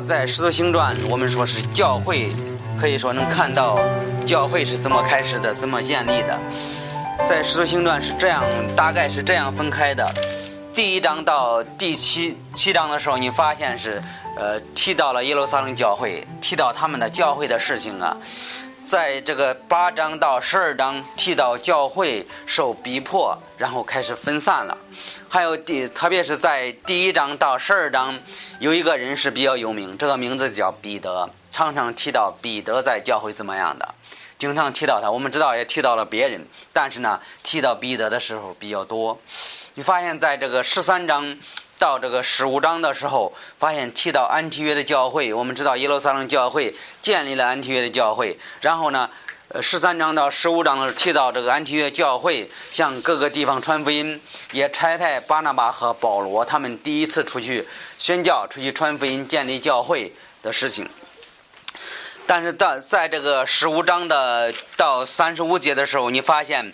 在《使徒行传》，我们说是教会，可以说能看到教会是怎么开始的，怎么建立的。在《使徒行传》是这样，大概是这样分开的。第一章到第七七章的时候，你发现是，呃，提到了耶路撒冷教会，提到他们的教会的事情啊。在这个八章到十二章提到教会受逼迫，然后开始分散了。还有第，特别是在第一章到十二章，有一个人是比较有名，这个名字叫彼得，常常提到彼得在教会怎么样的，经常提到他。我们知道也提到了别人，但是呢，提到彼得的时候比较多。你发现在这个十三章。到这个十五章的时候，发现提到安提约的教会，我们知道耶路撒冷教会建立了安提约的教会。然后呢，呃，十三章到十五章提到这个安提约教会向各个地方传福音，也差派巴拿巴和保罗他们第一次出去宣教、出去传福音、建立教会的事情。但是在在这个十五章的到三十五节的时候，你发现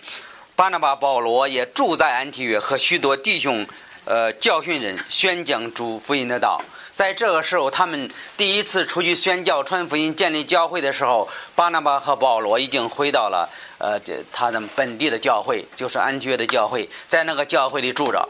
巴拿巴、保罗也住在安提约，和许多弟兄。呃，教训人，宣讲主福音的道。在这个时候，他们第一次出去宣教、传福音、建立教会的时候，巴拿巴和保罗已经回到了呃，这他的本地的教会，就是安提约的教会，在那个教会里住着。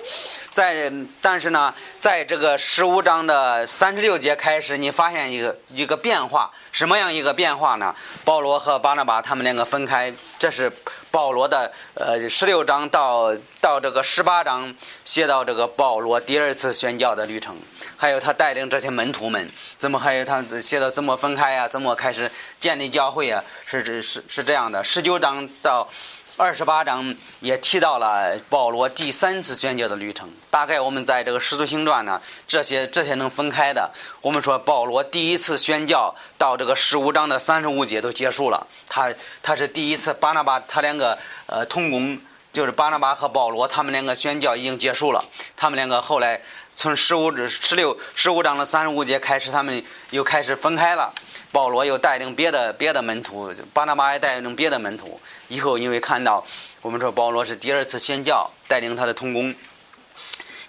在，但是呢，在这个十五章的三十六节开始，你发现一个一个变化，什么样一个变化呢？保罗和巴拿巴他们两个分开，这是。保罗的呃十六章到到这个十八章写到这个保罗第二次宣教的旅程，还有他带领这些门徒们怎么还有他写的怎么分开呀，怎么开始建立教会啊，是是是是这样的。十九章到。二十八章也提到了保罗第三次宣教的旅程。大概我们在这个《使徒行传》呢，这些这些能分开的。我们说保罗第一次宣教到这个十五章的三十五节都结束了。他他是第一次巴拿巴他两个呃同工，就是巴拿巴和保罗他们两个宣教已经结束了。他们两个后来从十五至十六十五章的三十五节开始，他们又开始分开了。保罗又带领别的别的门徒，巴拿巴也带领别的门徒。以后你会看到，我们说保罗是第二次宣教，带领他的同工。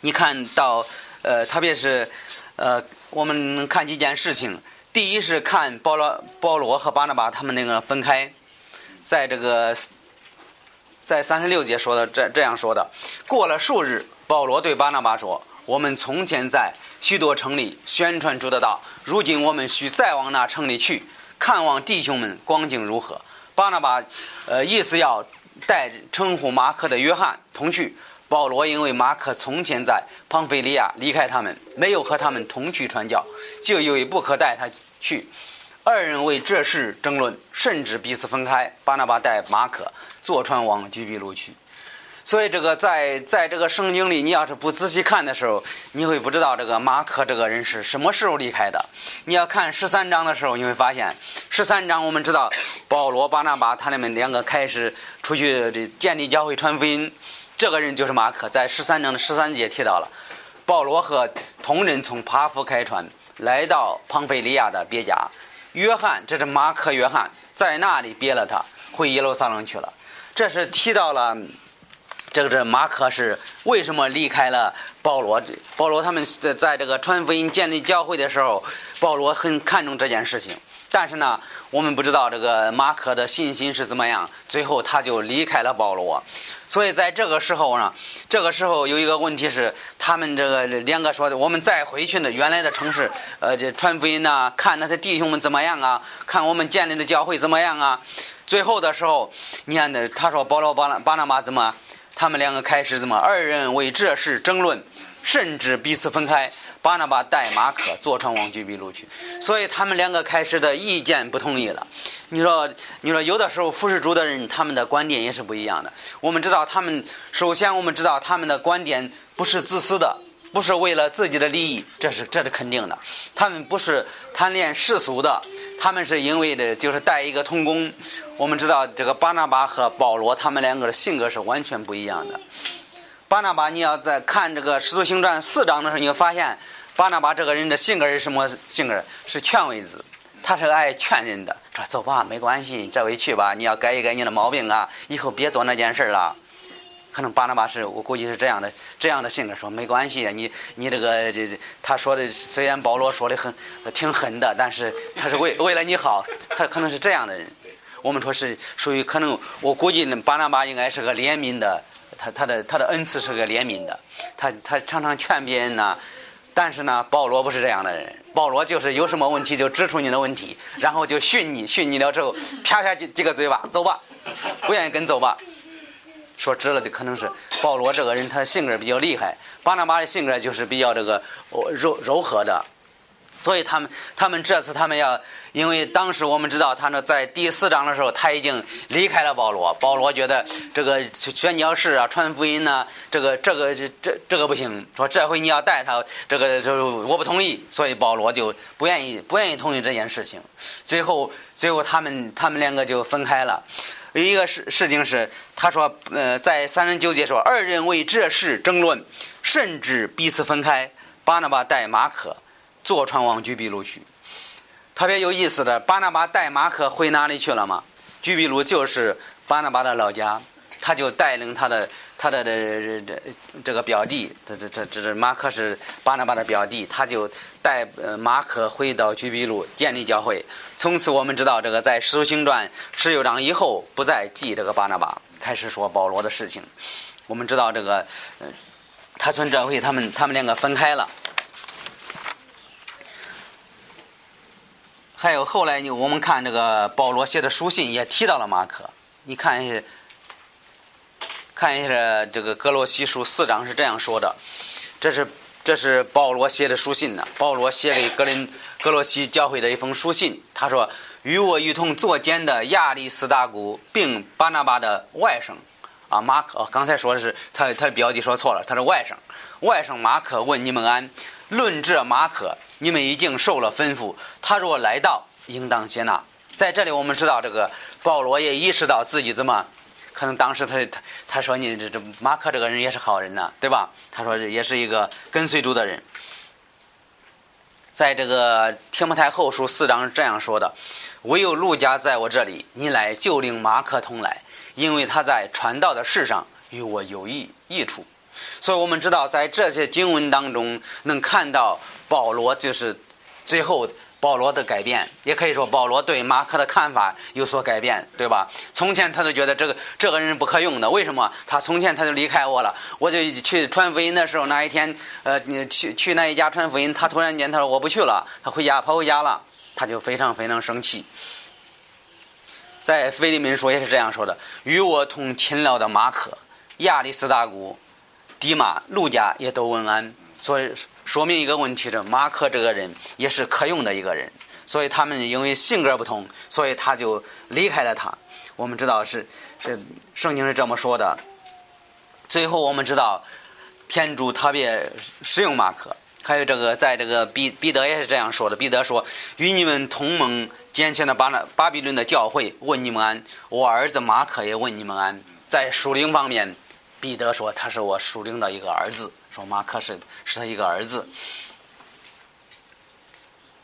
你看到，呃，特别是，呃，我们能看几件事情。第一是看保罗保罗和巴拿巴他们那个分开，在这个，在三十六节说的这这样说的。过了数日，保罗对巴拿巴说：“我们从前在。”许多城里宣传主的道，如今我们需再往那城里去，看望弟兄们光景如何。巴拿巴，呃，意思要带称呼马可的约翰同去。保罗因为马可从前在庞菲利亚离开他们，没有和他们同去传教，就以为不可带他去。二人为这事争论，甚至彼此分开。巴拿巴带马可坐船往居比路去。所以，这个在在这个圣经里，你要是不仔细看的时候，你会不知道这个马可这个人是什么时候离开的。你要看十三章的时候，你会发现，十三章我们知道保罗、巴拿巴他们两个开始出去建立教会、传福音，这个人就是马可。在十三章的十三节提到了，保罗和同人从帕夫开船来到庞菲利亚的别家，约翰这是马可约翰在那里别了他，回耶路撒冷去了。这是提到了。这个这马可是为什么离开了保罗？保罗他们在这个传福音、建立教会的时候，保罗很看重这件事情。但是呢，我们不知道这个马可的信心是怎么样，最后他就离开了保罗。所以在这个时候呢，这个时候有一个问题是，他们这个两个说，我们再回去呢，原来的城市，呃，这传福音呐，看那些弟兄们怎么样啊？看我们建立的教会怎么样啊？最后的时候，你看那他说保罗巴拿巴拿马怎么？他们两个开始怎么？二人为这事争论，甚至彼此分开。巴拿巴带马可坐船往居比路去，所以他们两个开始的意见不统一了。你说，你说有的时候服侍主的人，他们的观点也是不一样的。我们知道，他们首先我们知道他们的观点不是自私的。不是为了自己的利益，这是这是肯定的。他们不是贪恋世俗的，他们是因为的，就是带一个童工。我们知道这个巴拿巴和保罗，他们两个的性格是完全不一样的。巴拿巴，你要在看这个《使徒行传》四章的时候，你会发现巴拿巴这个人的性格是什么性格？是劝慰子，他是爱劝人的。说走吧，没关系，这回去吧，你要改一改你的毛病啊，以后别做那件事了。可能巴拿巴是我估计是这样的这样的性格，说没关系，你你这个这这，他说的虽然保罗说的很挺狠的，但是他是为为了你好，他可能是这样的人。我们说是属于可能，我估计巴拿巴应该是个怜悯的，他他的他的恩赐是个怜悯的，他他常常劝别人呢。但是呢，保罗不是这样的人。保罗就是有什么问题就指出你的问题，然后就训你，训你了之后，啪啪几几个嘴巴，走吧，不愿意跟走吧。说直了就可能是保罗这个人，他性格比较厉害。巴拿巴的性格就是比较这个柔柔和的。所以他们，他们这次他们要，因为当时我们知道，他呢在第四章的时候，他已经离开了保罗。保罗觉得这个宣教士啊、传福音呐，这个这个这这这个不行。说这回你要带他，这个就我不同意。所以保罗就不愿意不愿意同意这件事情。最后最后他们他们两个就分开了。有一个事事情是，他说呃在三人纠结说，二人为这事争论，甚至彼此分开。巴拿巴带马可。坐船往居比路去，特别有意思的，巴拿巴带马可回哪里去了吗？居比路就是巴拿巴的老家，他就带领他的他的这这这个表弟，这这这这马可是巴拿巴的表弟，他就带呃马可回到居比路建立教会。从此我们知道，这个在使徒行传十六章以后不再记这个巴拿巴，开始说保罗的事情。我们知道这个，他从这回他们他们两个分开了。还有后来呢，我们看这个保罗写的书信也提到了马可。你看一下，看一下这个格罗西书四章是这样说的：这是这是保罗写的书信呢。保罗写给格林格罗西教会的一封书信。他说：“与我一同作监的亚里斯大古，并巴拿巴的外甥啊马可。刚才说的是他他的表弟说错了，他是外甥。外甥马可问你们安。论这马可。”你们已经受了吩咐，他若来到，应当接纳。在这里，我们知道这个保罗也意识到自己怎么，可能当时他他他说你这这马克这个人也是好人呢，对吧？他说也是一个跟随主的人。在这个提摩太后书四章这样说的：唯有路加在我这里，你来就令马克同来，因为他在传道的事上与我有益益处。所以我们知道，在这些经文当中能看到保罗就是最后保罗的改变，也可以说保罗对马可的看法有所改变，对吧？从前他就觉得这个这个人不可用的，为什么？他从前他就离开我了，我就去传福音的时候，那一天，呃，你去去那一家传福音，他突然间他说我不去了，他回家跑回家了，他就非常非常生气。在腓利门书也是这样说的：“与我同勤劳的马可、亚历斯大古。”迪马、路加也都问安，所以说明一个问题是马克这个人也是可用的一个人，所以他们因为性格不同，所以他就离开了他。我们知道是是圣经是这么说的。最后我们知道天主特别使用马克，还有这个在这个彼彼得也是这样说的。彼得说：“与你们同盟坚强的巴那巴比伦的教会问你们安，我儿子马克也问你们安。”在属灵方面。彼得说：“他是我属灵的一个儿子。”说马克是是他一个儿子。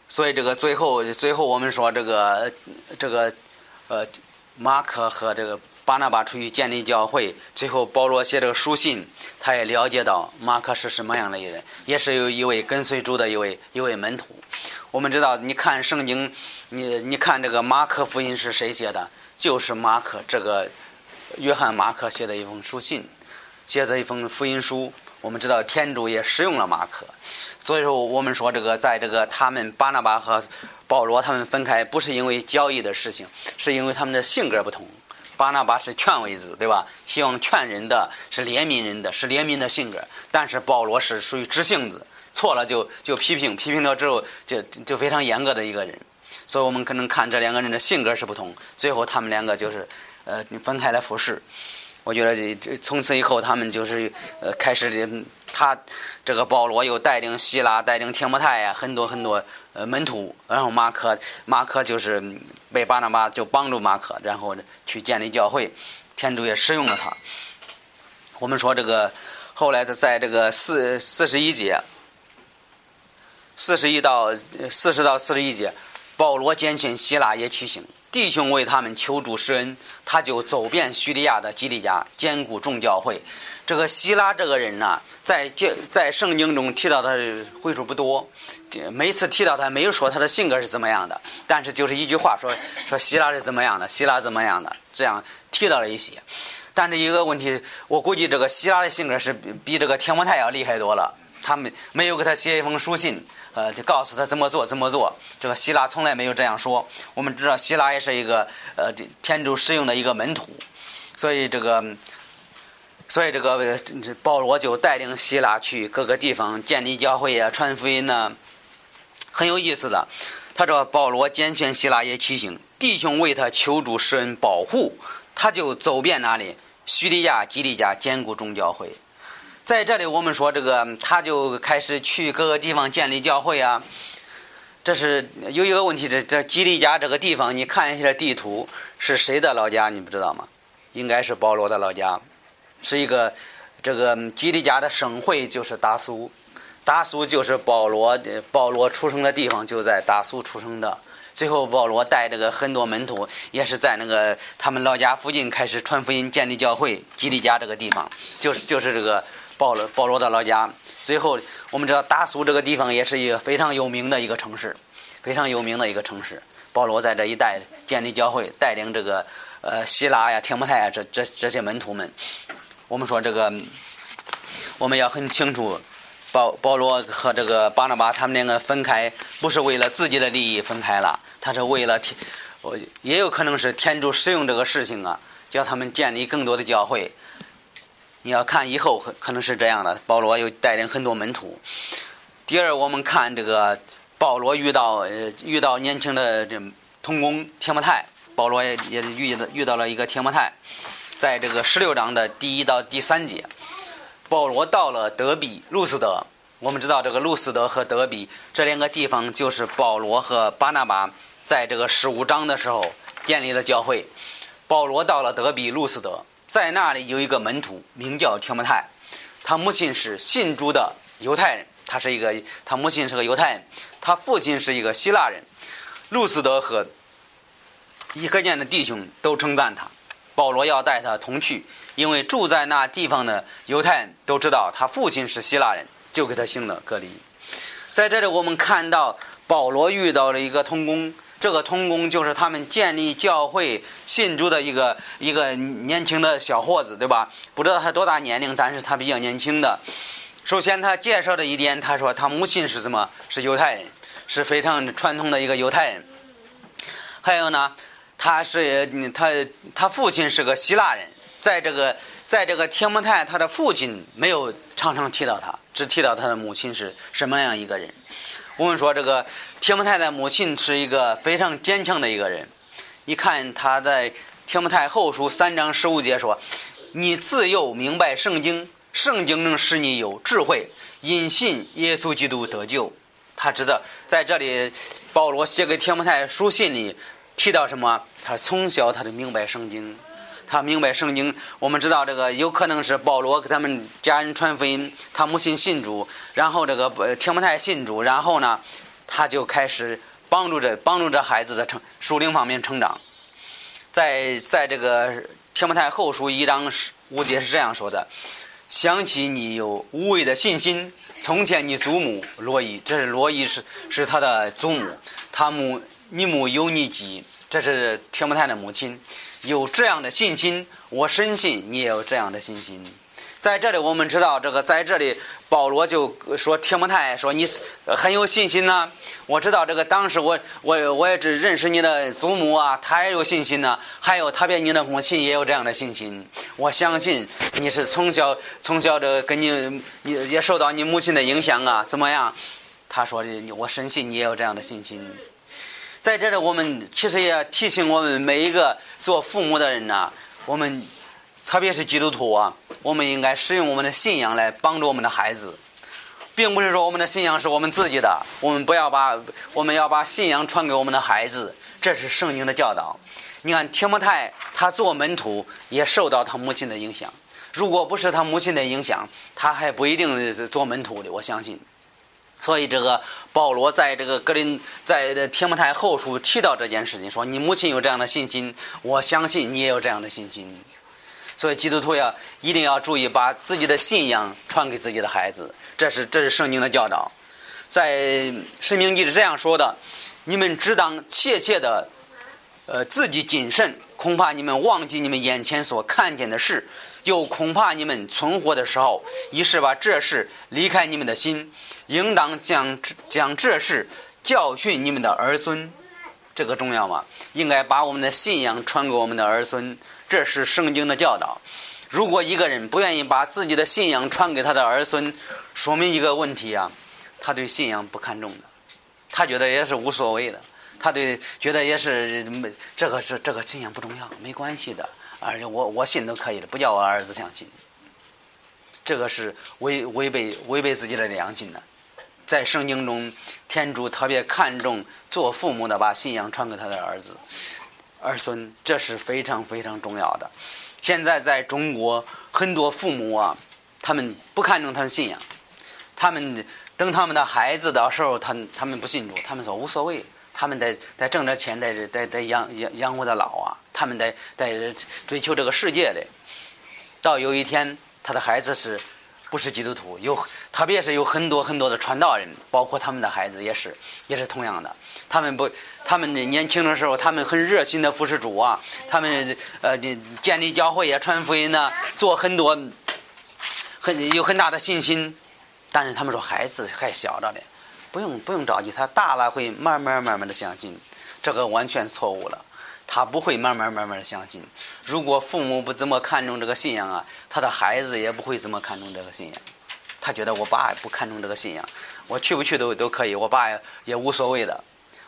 所以这个最后最后我们说这个这个呃马可和这个巴拿巴出去建立教会，最后保罗写这个书信，他也了解到马克是什么样的一人，也是有一位跟随主的一位一位门徒。我们知道，你看圣经，你你看这个马可福音是谁写的？就是马克这个约翰马克写的一封书信。写的一封福音书，我们知道天主也使用了马可，所以说我们说这个在这个他们巴拿巴和保罗他们分开，不是因为交易的事情，是因为他们的性格不同。巴拿巴是劝慰子，对吧？希望劝人的是怜悯人的，是怜悯的性格。但是保罗是属于直性子，错了就就批评，批评了之后就就非常严格的一个人。所以我们可能看这两个人的性格是不同，最后他们两个就是呃分开来服侍。我觉得这这从此以后，他们就是呃开始的，他这个保罗又带领希腊、带领天摩泰呀，很多很多呃门徒，然后马可马可就是被巴拿巴就帮助马可，然后去建立教会，天主也使用了他。我们说这个后来的在这个四四十一节，四十一到四十到四十一节，保罗拣选希腊也去行。弟兄为他们求助施恩，他就走遍叙利亚的基利家，兼顾众教会。这个希拉这个人呢，在在圣经中提到的回数不多，每次提到他没有说他的性格是怎么样的，但是就是一句话说说希拉是怎么样的，希拉怎么样的，这样提到了一些。但是一个问题，我估计这个希拉的性格是比这个天摩太要厉害多了。他们没有给他写一封书信，呃，就告诉他怎么做怎么做。这个希拉从来没有这样说。我们知道希拉也是一个呃天主使用的一个门徒，所以这个，所以这个保罗就带领希拉去各个地方建立教会啊，传福音呢，很有意思的。他说保罗拣选希拉也骑行，弟兄为他求助施恩保护，他就走遍哪里？叙利亚、基利家，兼顾众教会。在这里，我们说这个，他就开始去各个地方建立教会啊。这是有一个问题，这这基利家这个地方，你看一下地图，是谁的老家？你不知道吗？应该是保罗的老家，是一个这个基利家的省会就是达苏，达苏就是保罗保罗出生的地方，就在达苏出生的。最后，保罗带这个很多门徒，也是在那个他们老家附近开始传福音、建立教会。基利家这个地方，就是就是这个。保罗保罗的老家，最后我们知道达苏这个地方也是一个非常有名的一个城市，非常有名的一个城市。保罗在这一带建立教会，带领这个呃希腊呀、天摩太呀这这这些门徒们。我们说这个我们要很清楚，保保罗和这个巴拿巴他们两个分开，不是为了自己的利益分开了，他是为了天，也有可能是天主使用这个事情啊，叫他们建立更多的教会。你要看以后可可能是这样的，保罗又带领很多门徒。第二，我们看这个保罗遇到遇到年轻的这童工铁木泰，保罗也也遇到遇到了一个铁木泰，在这个十六章的第一到第三节，保罗到了德比路斯德。我们知道这个路斯德和德比这两个地方，就是保罗和巴拿巴在这个十五章的时候建立了教会。保罗到了德比路斯德。在那里有一个门徒，名叫提摩太，他母亲是信主的犹太人，他是一个，他母亲是个犹太人，他父亲是一个希腊人。路斯德和一个念的弟兄都称赞他，保罗要带他同去，因为住在那地方的犹太人都知道他父亲是希腊人，就给他行了隔离。在这里，我们看到保罗遇到了一个童工。这个童工就是他们建立教会信主的一个一个年轻的小伙子，对吧？不知道他多大年龄，但是他比较年轻的。首先，他介绍的一点，他说他母亲是什么？是犹太人，是非常传统的一个犹太人。还有呢，他是他他父亲是个希腊人，在这个在这个铁木泰，他的父亲没有常常提到他，只提到他的母亲是什么样一个人。我们说这个铁木太的母亲是一个非常坚强的一个人。你看他在铁木太后书三章十五节说：“你自幼明白圣经，圣经能使你有智慧，因信耶稣基督得救。”他知道在这里，保罗写给铁木太书信里提到什么？他从小他就明白圣经。他明白圣经，我们知道这个有可能是保罗给他们家人传福音，他母亲信主，然后这个提摩太信主，然后呢，他就开始帮助着帮助这孩子的成属灵方面成长。在在这个提摩太后书一章五节是这样说的：想起你有无畏的信心，从前你祖母罗伊，这是罗伊是是他的祖母，他母你母尤尼基，这是提摩太的母亲。有这样的信心，我深信你也有这样的信心。在这里，我们知道这个，在这里保罗就说：“提摩太说你很有信心呢。我知道这个，当时我我我也只认识你的祖母啊，他也有信心呢。还有特别你的母亲也有这样的信心。我相信你是从小从小这跟你你也受到你母亲的影响啊，怎么样？他说的：我深信你也有这样的信心。”在这里，我们其实也提醒我们每一个做父母的人呐，我们特别是基督徒啊，我们应该使用我们的信仰来帮助我们的孩子，并不是说我们的信仰是我们自己的，我们不要把我们要把信仰传给我们的孩子，这是圣经的教导。你看提摩太他做门徒也受到他母亲的影响，如果不是他母亲的影响，他还不一定是做门徒的。我相信。所以这个保罗在这个格林在天幕台后书提到这件事情，说你母亲有这样的信心，我相信你也有这样的信心。所以基督徒要一定要注意把自己的信仰传给自己的孩子，这是这是圣经的教导。在申命记是这样说的：你们只当切切的，呃，自己谨慎，恐怕你们忘记你们眼前所看见的事。又恐怕你们存活的时候，一是把这事离开你们的心，应当将将这事教训你们的儿孙，这个重要吗？应该把我们的信仰传给我们的儿孙，这是圣经的教导。如果一个人不愿意把自己的信仰传给他的儿孙，说明一个问题啊，他对信仰不看重的，他觉得也是无所谓的，他对觉得也是没这个是这个信仰不重要，没关系的。而且我我信都可以了，不叫我儿子相信，这个是违违背违背自己的良心的。在圣经中，天主特别看重做父母的把信仰传给他的儿子、儿孙，这是非常非常重要的。现在在中国，很多父母啊，他们不看重他的信仰，他们等他们的孩子的时候，他他们不信主，他们说无所谓。他们在在挣着钱，在在在养养养活的老啊，他们在在追求这个世界的。到有一天，他的孩子是不是基督徒？有，特别是有很多很多的传道人，包括他们的孩子也是，也是同样的。他们不，他们的年轻的时候，他们很热心的服侍主啊，他们呃建立教会也传福音呢，做很多很有很大的信心。但是他们说孩子还小着呢。不用不用着急，他大了会慢慢慢慢的相信，这个完全错误了。他不会慢慢慢慢的相信。如果父母不怎么看重这个信仰啊，他的孩子也不会怎么看重这个信仰。他觉得我爸不看重这个信仰，我去不去都都可以，我爸也无所谓的。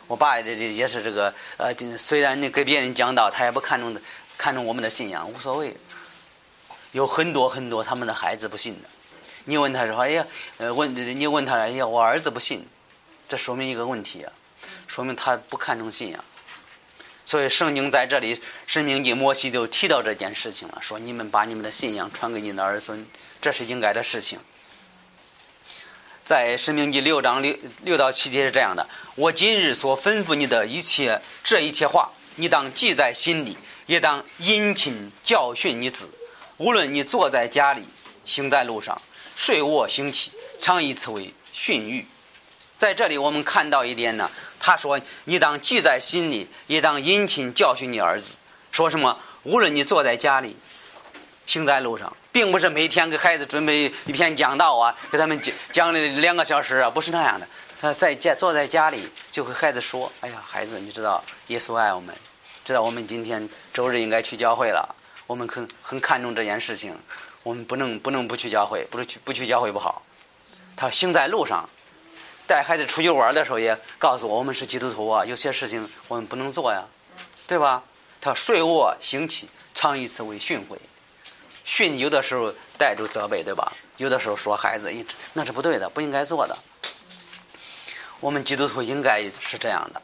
我爸这这也是这个呃，虽然你给别人讲道，他也不看重看重我们的信仰，无所谓。有很多很多他们的孩子不信的。你问他说：“哎呀，呃，问你问他，哎呀，我儿子不信。”这说明一个问题啊，说明他不看重信仰。所以圣经在这里，申明记摩西就提到这件事情了，说你们把你们的信仰传给你的儿孙，这是应该的事情。在申明记六章六六到七节是这样的：我今日所吩咐你的一切这一切话，你当记在心里，也当殷勤教训你子。无论你坐在家里，行在路上，睡卧行起，常以此为训谕。在这里，我们看到一点呢。他说：“你当记在心里，也当殷勤教训你儿子。说什么？无论你坐在家里，行在路上，并不是每天给孩子准备一篇讲道啊，给他们讲讲了两个小时啊，不是那样的。他在家坐在家里，就和孩子说：‘哎呀，孩子，你知道耶稣爱我们，知道我们今天周日应该去教会了。我们很很看重这件事情，我们不能不能不去教会，不是去不去教会不好。’他行在路上。”带孩子出去玩的时候，也告诉我，我们是基督徒啊，有些事情我们不能做呀，对吧？他睡卧行起，常以此为训诲。训有的时候带着责备，对吧？有的时候说孩子，那是不对的，不应该做的。我们基督徒应该是这样的。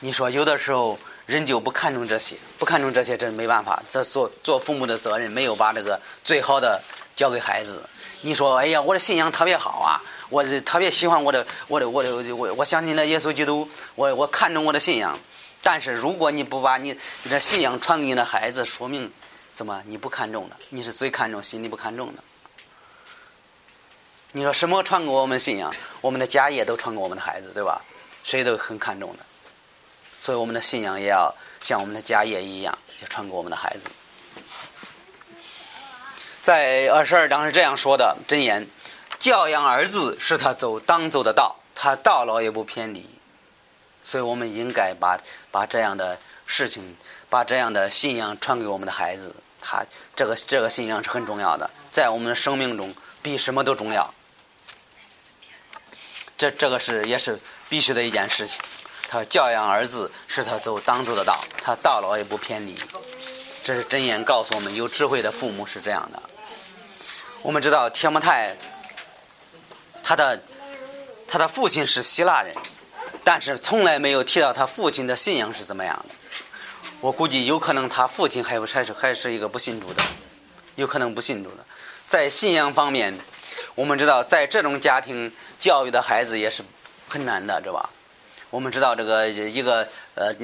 你说有的时候人就不看重这些，不看重这些，真没办法。这做做父母的责任，没有把这个最好的交给孩子。你说，哎呀，我的信仰特别好啊。我是特别喜欢我的，我的，我的，我我相信那耶稣基督，我我看重我的信仰。但是如果你不把你你的信仰传给你的孩子，说明怎么你不看重的？你是最看重，心里不看重的。你说什么传给我们信仰？我们的家业都传给我们的孩子，对吧？谁都很看重的。所以我们的信仰也要像我们的家业一样，要传给我们的孩子。在二十二章是这样说的箴言。教养儿子是他走当走的道，他到老也不偏离，所以我们应该把把这样的事情，把这样的信仰传给我们的孩子。他这个这个信仰是很重要的，在我们的生命中比什么都重要。这这个是也是必须的一件事情。他教养儿子是他走当走的道，他到老也不偏离。这是真言告诉我们，有智慧的父母是这样的。我们知道天摩太。他的他的父亲是希腊人，但是从来没有提到他父亲的信仰是怎么样的。我估计有可能他父亲还不还是还是一个不信主的，有可能不信主的。在信仰方面，我们知道，在这种家庭教育的孩子也是很难的，知道吧？我们知道这个一个呃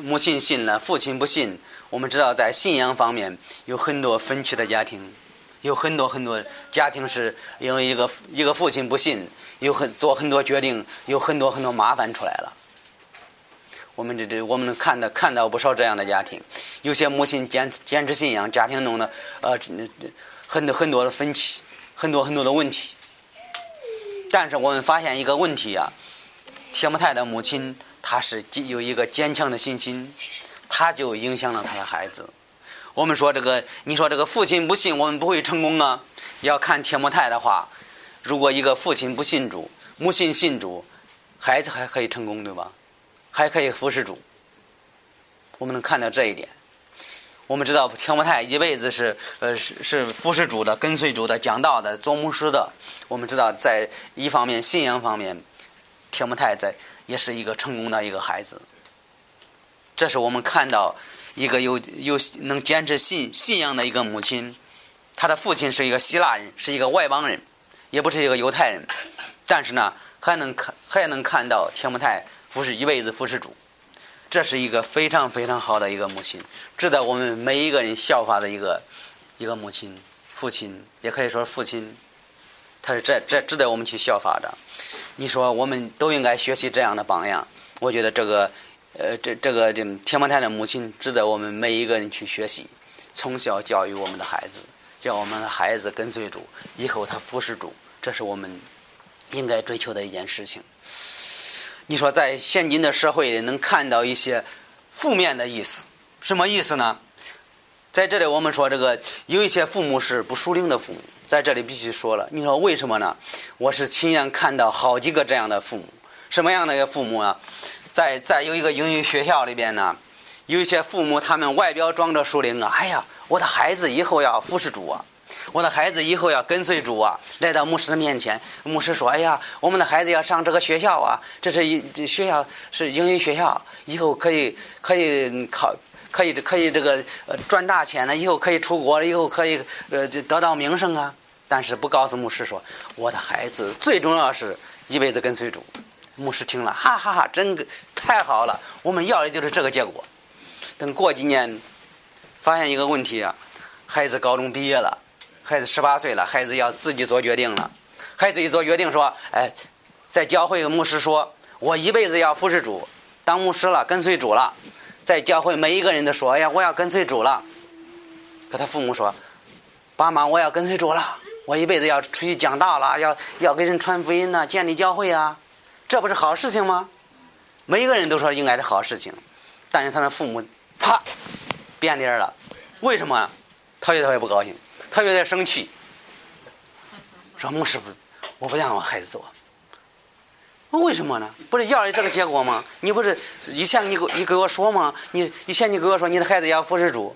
母亲信了，父亲不信。我们知道在信仰方面有很多分歧的家庭，有很多很多家庭是因为一个一个父亲不信，有很做很多决定，有很多很多麻烦出来了。我们这这我们能看到看到不少这样的家庭，有些母亲坚坚持信仰，家庭中的呃很多很多的分歧，很多很多的问题。但是我们发现一个问题啊。铁木泰的母亲，她是有一个坚强的信心，她就影响了他的孩子。我们说这个，你说这个父亲不信，我们不会成功啊。要看铁木泰的话，如果一个父亲不信主，母亲信主，孩子还可以成功，对吧？还可以服侍主。我们能看到这一点。我们知道铁木泰一辈子是呃是是服侍主的，跟随主的，讲道的，做牧师的。我们知道在一方面信仰方面。铁木太在也是一个成功的一个孩子，这是我们看到一个有有能坚持信信仰的一个母亲。他的父亲是一个希腊人，是一个外邦人，也不是一个犹太人，但是呢，还能看还能看到铁木太服侍一辈子服侍主，这是一个非常非常好的一个母亲，值得我们每一个人效法的一个一个母亲、父亲，也可以说父亲。他是这这值得我们去效法的。你说我们都应该学习这样的榜样。我觉得这个，呃，这这个这天王台的母亲值得我们每一个人去学习。从小教育我们的孩子，叫我们的孩子跟随主，以后他服侍主，这是我们应该追求的一件事情。你说在现今的社会里能看到一些负面的意思，什么意思呢？在这里我们说这个有一些父母是不属灵的父母。在这里必须说了，你说为什么呢？我是亲眼看到好几个这样的父母，什么样的一个父母啊？在在有一个英语学校里边呢，有一些父母他们外表装着属灵啊，哎呀，我的孩子以后要服侍主啊，我的孩子以后要跟随主啊，来到牧师的面前，牧师说，哎呀，我们的孩子要上这个学校啊，这是一学校是英语学校，以后可以可以考。可以可以这个呃赚大钱了，以后可以出国了，以后可以呃得到名声啊。但是不告诉牧师说，我的孩子最重要是一辈子跟随主。牧师听了，哈哈哈，真太好了，我们要的就是这个结果。等过几年，发现一个问题啊，孩子高中毕业了，孩子十八岁了，孩子要自己做决定了。孩子一做决定说，哎，在教会牧师说，我一辈子要服侍主，当牧师了，跟随主了，在教会每一个人都说，哎呀，我要跟随主了。可他父母说，爸妈，我要跟随主了。我一辈子要出去讲道了，要要给人传福音呢，建立教会啊，这不是好事情吗？每一个人都说应该是好事情，但是他的父母啪变脸了，为什么？特别特别不高兴，特别特别生气，说牧师不，我不让我孩子做，为什么呢？不是要的这个结果吗？你不是以前你给你给我说吗？你以前你给我说你的孩子要服侍主，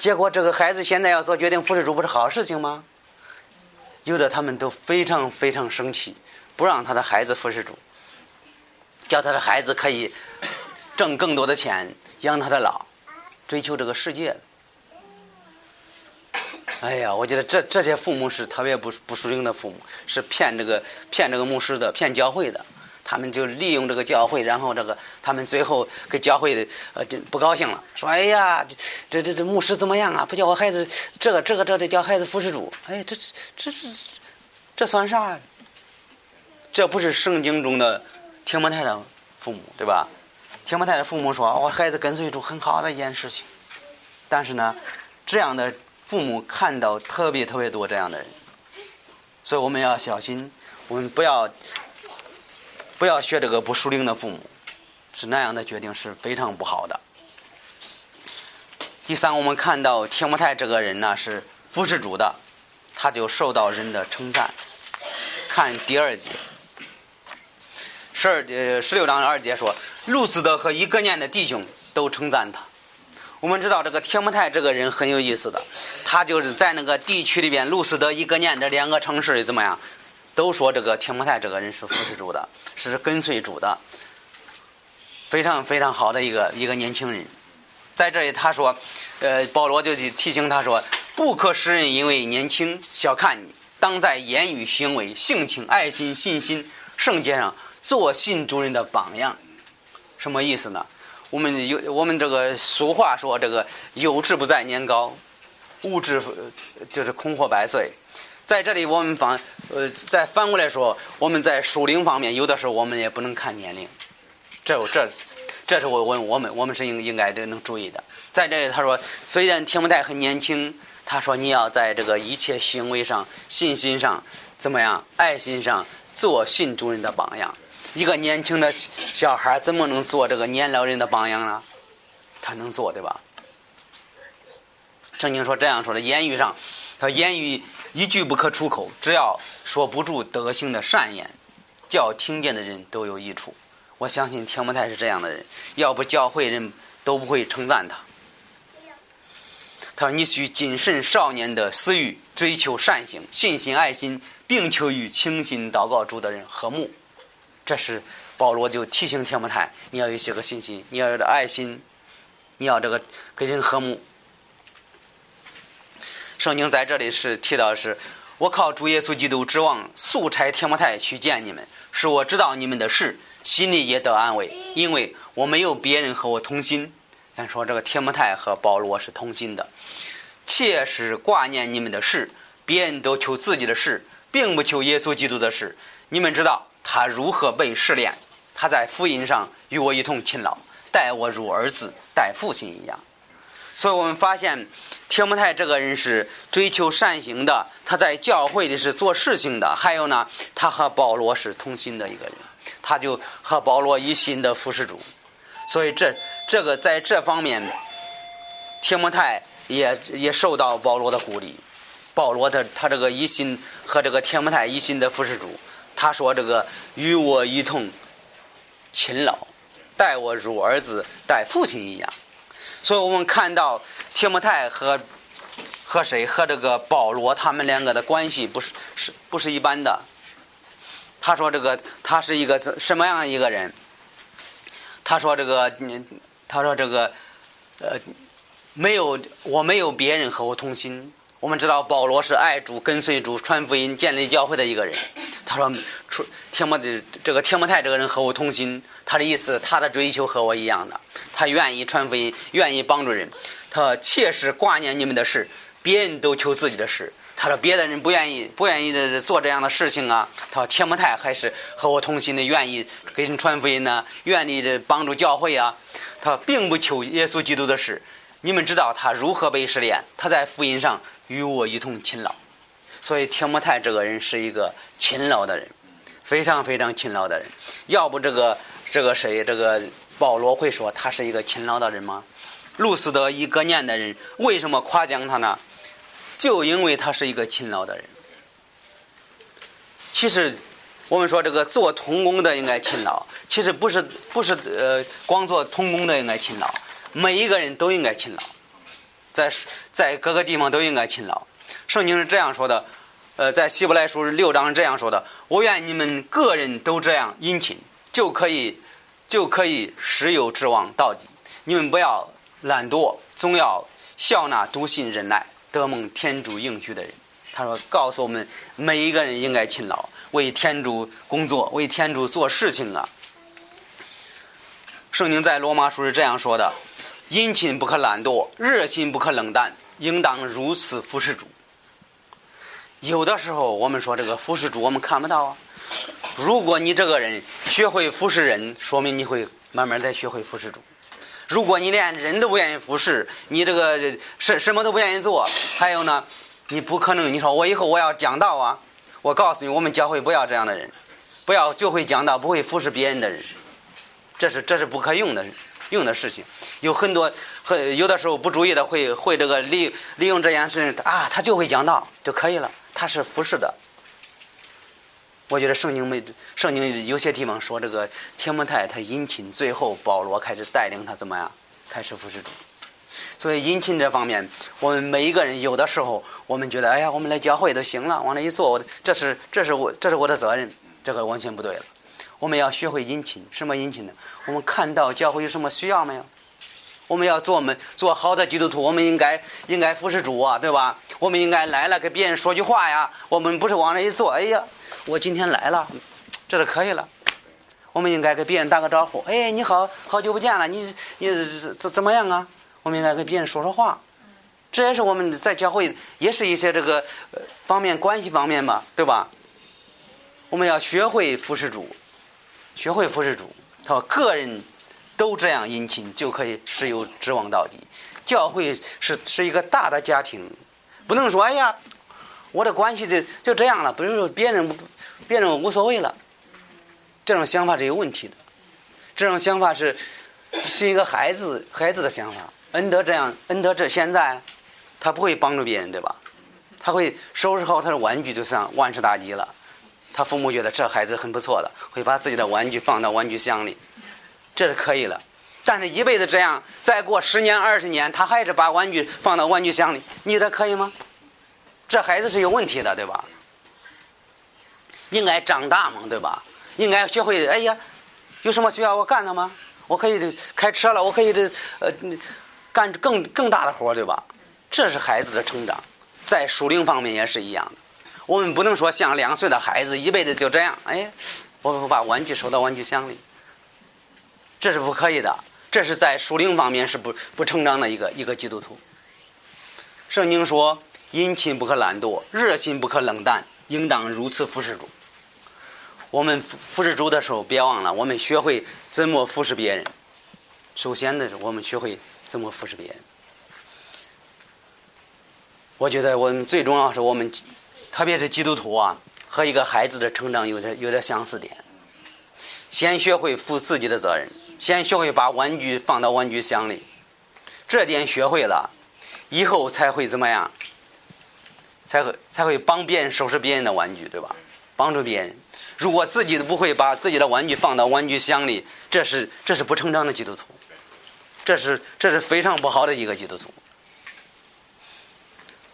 结果这个孩子现在要做决定服侍主，不是好事情吗？有的他们都非常非常生气，不让他的孩子服侍主，叫他的孩子可以挣更多的钱养他的老，追求这个世界。哎呀，我觉得这这些父母是特别不不属灵的父母，是骗这个骗这个牧师的，骗教会的。他们就利用这个教会，然后这个他们最后给教会的呃就不高兴了，说：“哎呀，这这这牧师怎么样啊？不叫我孩子这个这个这得叫孩子服侍主。哎，这这这这这算啥？这不是圣经中的铁木太的父母对吧？铁木太的父母说，我孩子跟随主很好的一件事情。但是呢，这样的父母看到特别特别多这样的人，所以我们要小心，我们不要。不要学这个不属灵的父母，是那样的决定是非常不好的。第三，我们看到铁木泰这个人呢是服侍主的，他就受到人的称赞。看第二节，十二呃十六章二节说，路斯德和一个念的弟兄都称赞他。我们知道这个铁木泰这个人很有意思的，他就是在那个地区里边，路斯德一个念这两个城市里怎么样？都说这个铁木泰这个人是服侍主的，是跟随主的，非常非常好的一个一个年轻人。在这里他说，呃，保罗就提醒他说，不可使人因为年轻小看你，当在言语、行为、性情、爱心、信心、圣洁上做信主人的榜样。什么意思呢？我们有我们这个俗话说：“这个有志不在年高，无志就是空活百岁。”在这里，我们反呃再反过来说，我们在属灵方面，有的时候我们也不能看年龄。这这，这是我我我们我们是应应该这能注意的。在这里，他说，虽然提摩太很年轻，他说你要在这个一切行为上、信心上怎么样、爱心上做信主人的榜样。一个年轻的小孩怎么能做这个年老人的榜样呢？他能做对吧？圣经说这样说的，言语上，他言语。一句不可出口，只要说不住德行的善言，叫听见的人都有益处。我相信天摩太是这样的人，要不教会人都不会称赞他。他说：“你需谨慎少年的私欲，追求善行，信心爱心，并求与清心祷告主的人和睦。”这是保罗就提醒天摩太：你要有些个信心，你要有点爱心，你要这个跟人和睦。圣经在这里是提到是，我靠主耶稣基督指望速差天摩太去见你们，使我知道你们的事，心里也得安慰，因为我没有别人和我同心。咱说这个天摩太和保罗是同心的，切实挂念你们的事，别人都求自己的事，并不求耶稣基督的事。你们知道他如何被试炼，他在福音上与我一同勤劳，待我如儿子待父亲一样。所以我们发现，提摩太这个人是追求善行的，他在教会里是做事情的。还有呢，他和保罗是同心的一个人，他就和保罗一心的服侍主。所以这这个在这方面，提摩太也也受到保罗的鼓励。保罗的他这个一心和这个提摩太一心的服侍主，他说这个与我一同勤劳，待我如儿子待父亲一样。所以我们看到提摩太和和谁和这个保罗他们两个的关系不是是不是一般的。他说这个他是一个什么样一个人？他说这个他说这个呃没有我没有别人和我同心。我们知道保罗是爱主跟随主传福音建立教会的一个人。他说出天摩的这个天摩太这个人和我同心。他的意思，他的追求和我一样的，他愿意传福音，愿意帮助人，他切实挂念你们的事，别人都求自己的事。他说别的人不愿意，不愿意做这样的事情啊。他说铁木太还是和我同心的，愿意给人传福音呢，愿意这帮助教会啊。他并不求耶稣基督的事。你们知道他如何被试炼？他在福音上与我一同勤劳。所以铁木太这个人是一个勤劳的人，非常非常勤劳的人。要不这个。这个谁？这个保罗会说他是一个勤劳的人吗？路斯德一个年的人为什么夸奖他呢？就因为他是一个勤劳的人。其实我们说这个做童工的应该勤劳，其实不是不是呃光做童工的应该勤劳，每一个人都应该勤劳，在在各个地方都应该勤劳。圣经是这样说的，呃，在希伯来书六章是这样说的：我愿你们个人都这样殷勤。就可以，就可以时有指望到底。你们不要懒惰，总要笑纳笃信忍耐，得蒙天主应许的人。他说：“告诉我们每一个人应该勤劳，为天主工作，为天主做事情啊。”圣经在罗马书是这样说的：“殷勤不可懒惰，热心不可冷淡，应当如此服侍主。”有的时候我们说这个服侍主，我们看不到啊。如果你这个人学会服侍人，说明你会慢慢再学会服侍主。如果你连人都不愿意服侍，你这个什什么都不愿意做，还有呢，你不可能。你说我以后我要讲道啊，我告诉你，我们教会不要这样的人，不要就会讲道不会服侍别人的人，这是这是不可用的用的事情。有很多很有的时候不注意的会会这个利利用这件事情啊，他就会讲道就可以了，他是服侍的。我觉得圣经没圣经有些地方说这个铁木太他殷勤，最后保罗开始带领他怎么样，开始服侍主。所以殷勤这方面，我们每一个人有的时候我们觉得，哎呀，我们来教会都行了，往那一坐，我这是这是我这是我的责任，这个完全不对了。我们要学会殷勤，什么殷勤呢？我们看到教会有什么需要没有？我们要做我们做好的基督徒，我们应该应该服侍主啊，对吧？我们应该来了给别人说句话呀。我们不是往那一坐，哎呀，我今天来了，这就可以了。我们应该给别人打个招呼，哎，你好，好久不见了，你你怎怎么样啊？我们应该跟别人说说话，这也是我们在教会也是一些这个方面关系方面嘛，对吧？我们要学会服侍主，学会服侍主，他说个人。都这样殷勤，就可以持有指望到底。教会是是一个大的家庭，不能说哎呀，我的关系就就这样了，不是说别人别人无所谓了。这种想法是有问题的，这种想法是是一个孩子孩子的想法。恩德这样，恩德这现在他不会帮助别人，对吧？他会收拾好他的玩具，就像万事大吉了。他父母觉得这孩子很不错的，会把自己的玩具放到玩具箱里。这是可以了，但是一辈子这样，再过十年二十年，他还是把玩具放到玩具箱里，你这可以吗？这孩子是有问题的，对吧？应该长大嘛，对吧？应该学会，哎呀，有什么需要我干的吗？我可以开车了，我可以这呃干更更大的活，对吧？这是孩子的成长，在属灵方面也是一样的。我们不能说像两岁的孩子一辈子就这样，哎，我我把玩具收到玩具箱里。这是不可以的，这是在属灵方面是不不成长的一个一个基督徒。圣经说：“殷勤不可懒惰，热心不可冷淡，应当如此服侍主。”我们服服侍主的时候，别忘了我们学会怎么服侍别人。首先的是，我们学会怎么服侍别人。我觉得我们最重要是我们，特别是基督徒啊，和一个孩子的成长有点有点相似点。先学会负自己的责任。先学会把玩具放到玩具箱里，这点学会了，以后才会怎么样？才会才会帮别人收拾别人的玩具，对吧？帮助别人。如果自己都不会把自己的玩具放到玩具箱里，这是这是不成长的基督徒，这是这是非常不好的一个基督徒。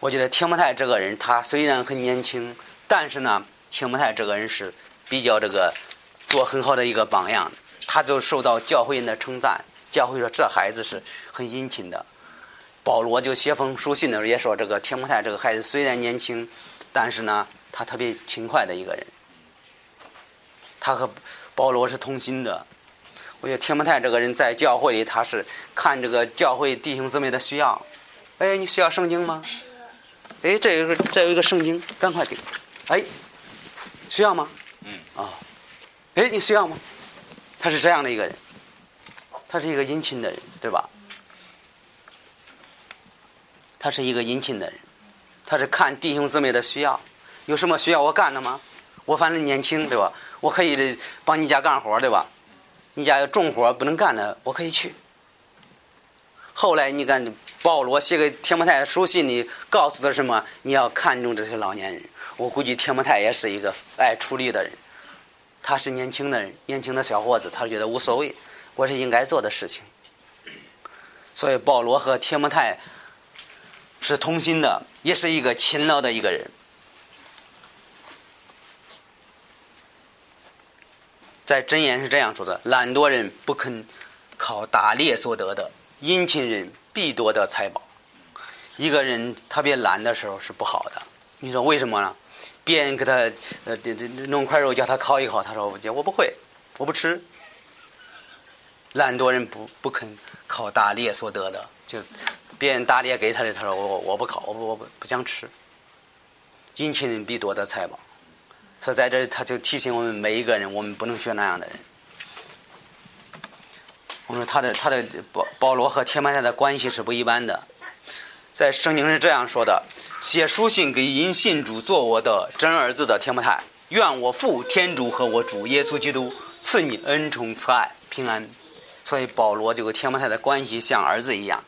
我觉得铁木泰这个人，他虽然很年轻，但是呢，铁木泰这个人是比较这个做很好的一个榜样。他就受到教会人的称赞，教会说这孩子是很殷勤的。保罗就写封书信的时候也说，这个铁木泰这个孩子虽然年轻，但是呢，他特别勤快的一个人。他和保罗是同心的。我觉得铁木泰这个人在教会里，他是看这个教会弟兄姊妹的需要。哎，你需要圣经吗？哎，这有个这有一个圣经，赶快给。哎，需要吗？嗯。啊。哎，你需要吗？他是这样的一个人，他是一个殷勤的人，对吧？他是一个殷勤的人，他是看弟兄姊妹的需要，有什么需要我干的吗？我反正年轻，对吧？我可以帮你家干活，对吧？你家有重活不能干的，我可以去。后来你看保罗写给铁木泰书信里告诉他什么？你要看重这些老年人。我估计铁木泰也是一个爱出力的人。他是年轻的人，年轻的小伙子，他觉得无所谓，我是应该做的事情。所以保罗和铁木泰是同心的，也是一个勤劳的一个人。在箴言是这样说的：懒惰人不肯靠打猎所得的，殷勤人必夺得财宝。一个人特别懒的时候是不好的，你说为什么呢？别人给他呃这这弄块肉叫他烤一烤，他说我我不会，我不吃。懒惰人不不肯靠打猎所得的，就别人打猎给他的，他说我我不烤，我不我不不想吃。殷勤人必夺得财宝，所以在这他就提醒我们每一个人，我们不能学那样的人。我说他的他的保保罗和铁曼泰的关系是不一般的，在圣经是这样说的。写书信给因信主做我的真儿子的铁木泰，愿我父天主和我主耶稣基督赐你恩宠慈爱平安。所以保罗就跟铁木泰的关系像儿子一样。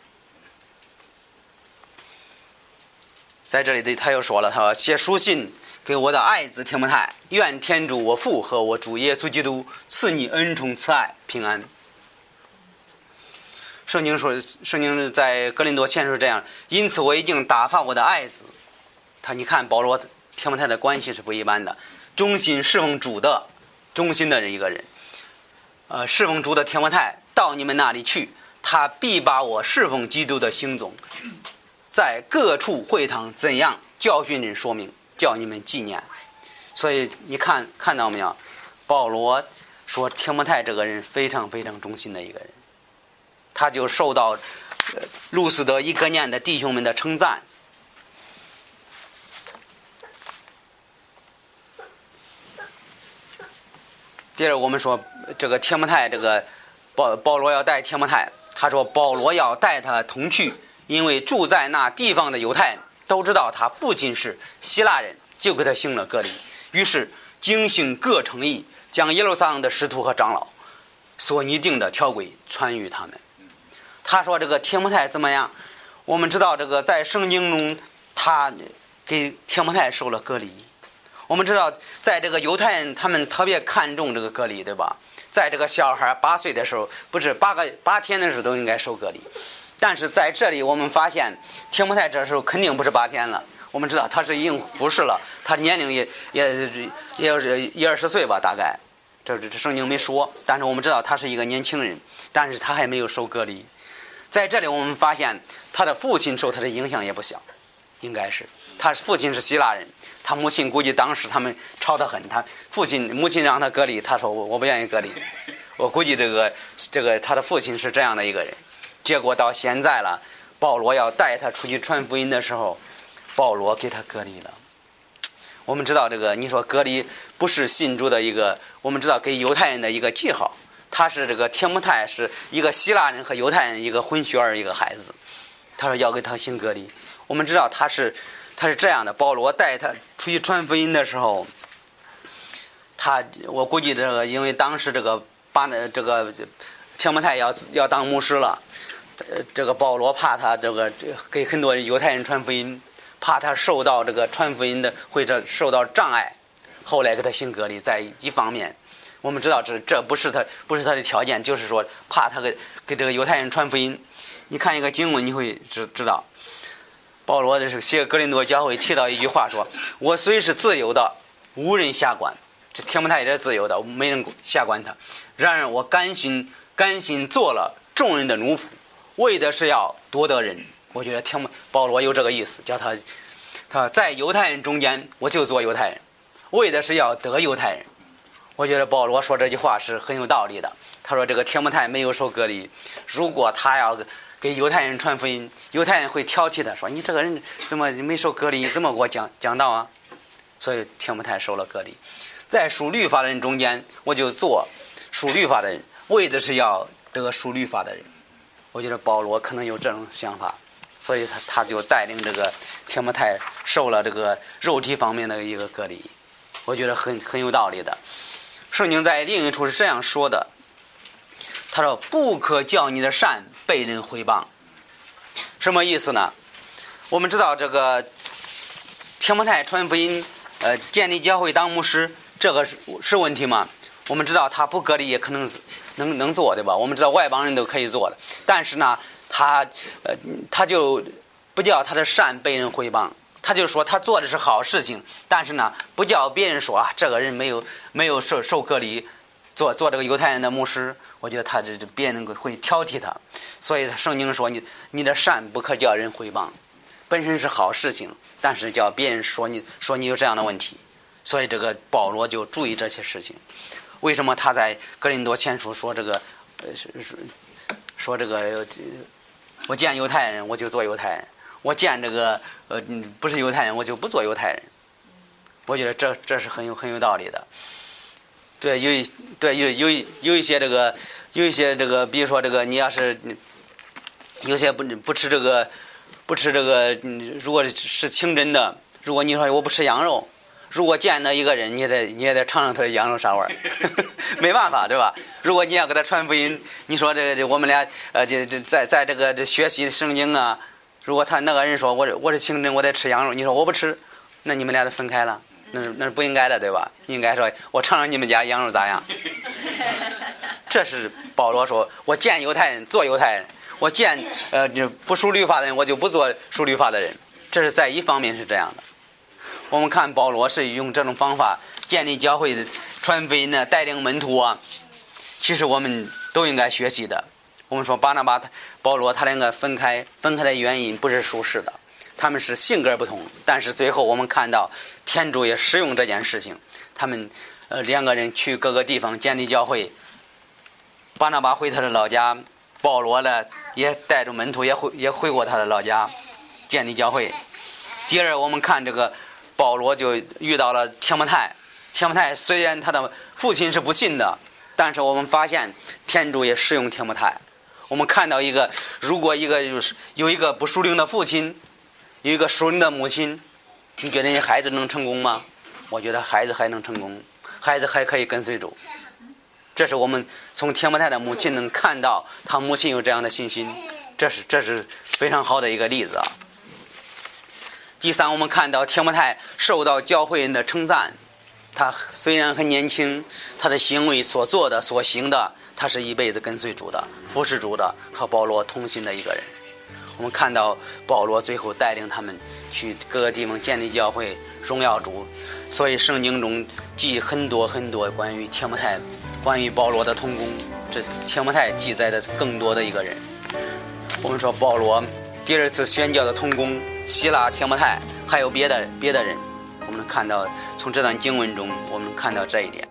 在这里的他又说了，他说写书信给我的爱子铁木泰，愿天主我父和我主耶稣基督赐你恩宠慈爱平安。圣经说，圣经在格林多前是这样。因此，我已经打发我的爱子。他，你看保罗、天摩太的关系是不一般的，忠心侍奉主的、忠心的人一个人。呃，侍奉主的天摩太到你们那里去，他必把我侍奉基督的行踪，在各处会堂怎样教训人说明，叫你们纪念。所以你看看到没有？保罗说天摩太这个人非常非常忠心的一个人，他就受到路斯德一个念的弟兄们的称赞。接着我们说这个提摩太，这个保保罗要带提摩太，他说保罗要带他同去，因为住在那地方的犹太人都知道他父亲是希腊人，就给他行了隔离。于是经行各城邑，将耶路撒冷的使徒和长老所拟定的条规传于他们。他说这个提摩太怎么样？我们知道这个在圣经中，他给提摩太受了隔离。我们知道，在这个犹太人，他们特别看重这个隔离，对吧？在这个小孩八岁的时候，不是八个八天的时候都应该受隔离。但是在这里，我们发现提摩太这时候肯定不是八天了。我们知道他是已经服侍了，他年龄也也也要是一二十岁吧，大概。这这圣经没说，但是我们知道他是一个年轻人，但是他还没有受隔离。在这里，我们发现他的父亲受他的影响也不小，应该是他父亲是希腊人。他母亲估计当时他们吵得很，他父亲母亲让他隔离，他说我我不愿意隔离。我估计这个这个他的父亲是这样的一个人。结果到现在了，保罗要带他出去传福音的时候，保罗给他隔离了。我们知道这个，你说隔离不是信主的一个，我们知道给犹太人的一个记号。他是这个天目泰是一个希腊人和犹太人一个混血儿一个孩子，他说要给他行隔离。我们知道他是。他是这样的，保罗带他出去传福音的时候，他我估计这个，因为当时这个把那这个天目泰要要当牧师了，这个保罗怕他这个给很多犹太人传福音，怕他受到这个传福音的或者受到障碍，后来给他行隔离。在一方面，我们知道这这不是他不是他的条件，就是说怕他给给这个犹太人传福音。你看一个经文，你会知知道。保罗这是写格林多教会提到一句话说：“我虽是自由的，无人下管。这天不太也是自由的，没人下管他。然而我甘心甘心做了众人的奴仆，为的是要夺得人。我觉得天不保罗有这个意思，叫他他在犹太人中间，我就做犹太人，为的是要得犹太人。我觉得保罗说这句话是很有道理的。他说这个天不太没有受隔离，如果他要。”给犹太人传福音，犹太人会挑剔的，说：“你这个人怎么没受隔离？你怎么给我讲讲道啊？”所以听不太受了隔离。在属律法的人中间，我就做属律法的人，为的是要得属律法的人。我觉得保罗可能有这种想法，所以他他就带领这个天不太受了这个肉体方面的一个隔离。我觉得很很有道理的。圣经在另一处是这样说的。他说：“不可叫你的善被人毁谤。”什么意思呢？我们知道这个天摩太传福音，呃，建立教会当牧师，这个是是问题吗？我们知道他不隔离也可能能能做，对吧？我们知道外邦人都可以做的，但是呢，他呃，他就不叫他的善被人毁谤，他就说他做的是好事情，但是呢，不叫别人说啊，这个人没有没有受受隔离。做做这个犹太人的牧师，我觉得他这这别人会挑剔他，所以他圣经说你你的善不可叫人毁谤，本身是好事情，但是叫别人说你说你有这样的问题，所以这个保罗就注意这些事情。为什么他在格林多前书说这个呃说说这个我见犹太人我就做犹太人，我见这个呃不是犹太人我就不做犹太人，我觉得这这是很有很有道理的。对，有一对有有有一些这个有一些这个，比如说这个，你要是有些不不吃这个不吃这个，如果是清真的，如果你说我不吃羊肉，如果见那一个人，你也得你也得尝尝他的羊肉啥味儿，没办法，对吧？如果你要给他传福音，你说这这我们俩呃这这在在这个这学习圣经啊，如果他那个人说我我是清真，我得吃羊肉，你说我不吃，那你们俩就分开了。那是那是不应该的，对吧？应该说，我尝尝你们家羊肉咋样？这是保罗说，我见犹太人做犹太人，我见呃不属律法的人，我就不做属律法的人。这是在一方面是这样的。我们看保罗是用这种方法建立教会、传福音呢，带领门徒啊。其实我们都应该学习的。我们说巴拿巴他、保罗他两个分开，分开的原因不是舒适的，他们是性格不同。但是最后我们看到天主也使用这件事情，他们呃两个人去各个地方建立教会。巴拿巴回他的老家，保罗呢也带着门徒也回也回过他的老家，建立教会。第二，我们看这个保罗就遇到了天摩泰。天摩泰虽然他的父亲是不信的，但是我们发现天主也使用天摩泰。我们看到一个，如果一个就是有一个不熟灵的父亲，有一个熟灵的母亲，你觉得你孩子能成功吗？我觉得孩子还能成功，孩子还可以跟随主。这是我们从天摩泰的母亲能看到他母亲有这样的信心，这是这是非常好的一个例子啊。第三，我们看到天摩泰受到教会人的称赞，他虽然很年轻，他的行为所做的所行的，他是一辈子跟随主的、服侍主的，和保罗同心的一个人。我们看到保罗最后带领他们去各个地方建立教会，荣耀主。所以圣经中记很多很多关于天摩泰。关于保罗的同工，这天摩太记载的更多的一个人。我们说保罗第二次宣教的同工希腊天摩太，还有别的别的人，我们看到从这段经文中，我们看到这一点。